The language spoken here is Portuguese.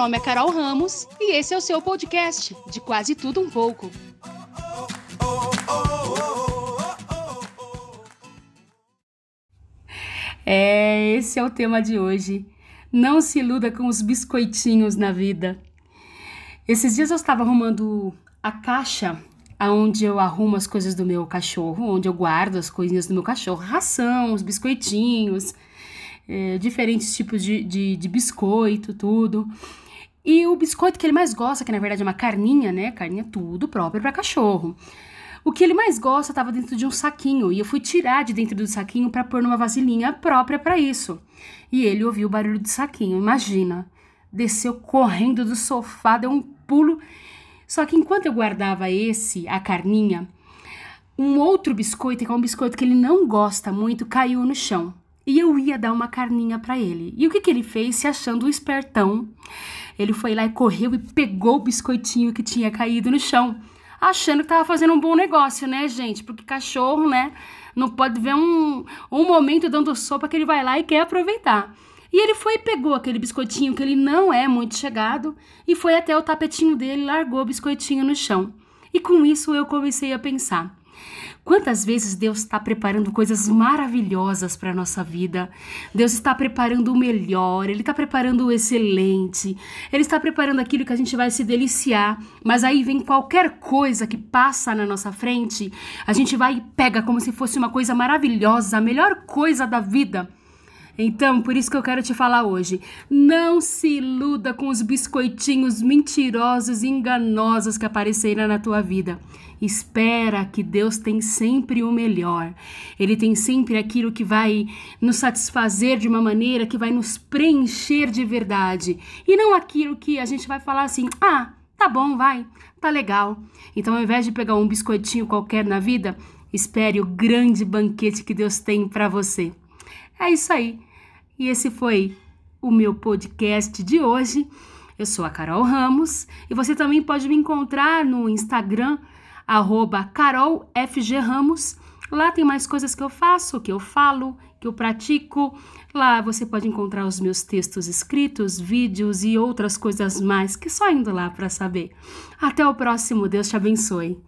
nome é Carol Ramos e esse é o seu podcast de quase tudo um pouco. É, esse é o tema de hoje. Não se iluda com os biscoitinhos na vida. Esses dias eu estava arrumando a caixa onde eu arrumo as coisas do meu cachorro, onde eu guardo as coisinhas do meu cachorro, ração, os biscoitinhos, é, diferentes tipos de, de, de biscoito, tudo. E o biscoito que ele mais gosta, que na verdade é uma carninha, né? Carninha tudo próprio para cachorro. O que ele mais gosta estava dentro de um saquinho e eu fui tirar de dentro do saquinho para pôr numa vasilhinha própria para isso. E ele ouviu o barulho do saquinho, imagina. Desceu correndo do sofá, deu um pulo. Só que enquanto eu guardava esse, a carninha, um outro biscoito, que é um biscoito que ele não gosta muito, caiu no chão e eu ia dar uma carninha para ele. E o que, que ele fez, se achando um espertão? Ele foi lá e correu e pegou o biscoitinho que tinha caído no chão, achando que tava fazendo um bom negócio, né, gente? Porque cachorro, né, não pode ver um, um momento dando sopa que ele vai lá e quer aproveitar. E ele foi e pegou aquele biscoitinho que ele não é muito chegado e foi até o tapetinho dele, largou o biscoitinho no chão. E com isso eu comecei a pensar: Quantas vezes Deus está preparando coisas maravilhosas para a nossa vida? Deus está preparando o melhor, Ele está preparando o excelente, Ele está preparando aquilo que a gente vai se deliciar. Mas aí vem qualquer coisa que passa na nossa frente, a gente vai e pega como se fosse uma coisa maravilhosa, a melhor coisa da vida. Então, por isso que eu quero te falar hoje. Não se iluda com os biscoitinhos mentirosos e enganosos que apareceram na tua vida. Espera que Deus tem sempre o melhor. Ele tem sempre aquilo que vai nos satisfazer de uma maneira que vai nos preencher de verdade. E não aquilo que a gente vai falar assim: ah, tá bom, vai, tá legal. Então, ao invés de pegar um biscoitinho qualquer na vida, espere o grande banquete que Deus tem para você. É isso aí. E esse foi o meu podcast de hoje. Eu sou a Carol Ramos e você também pode me encontrar no Instagram arroba Carol FG Ramos. Lá tem mais coisas que eu faço, que eu falo, que eu pratico. Lá você pode encontrar os meus textos escritos, vídeos e outras coisas mais que só indo lá para saber. Até o próximo, Deus te abençoe.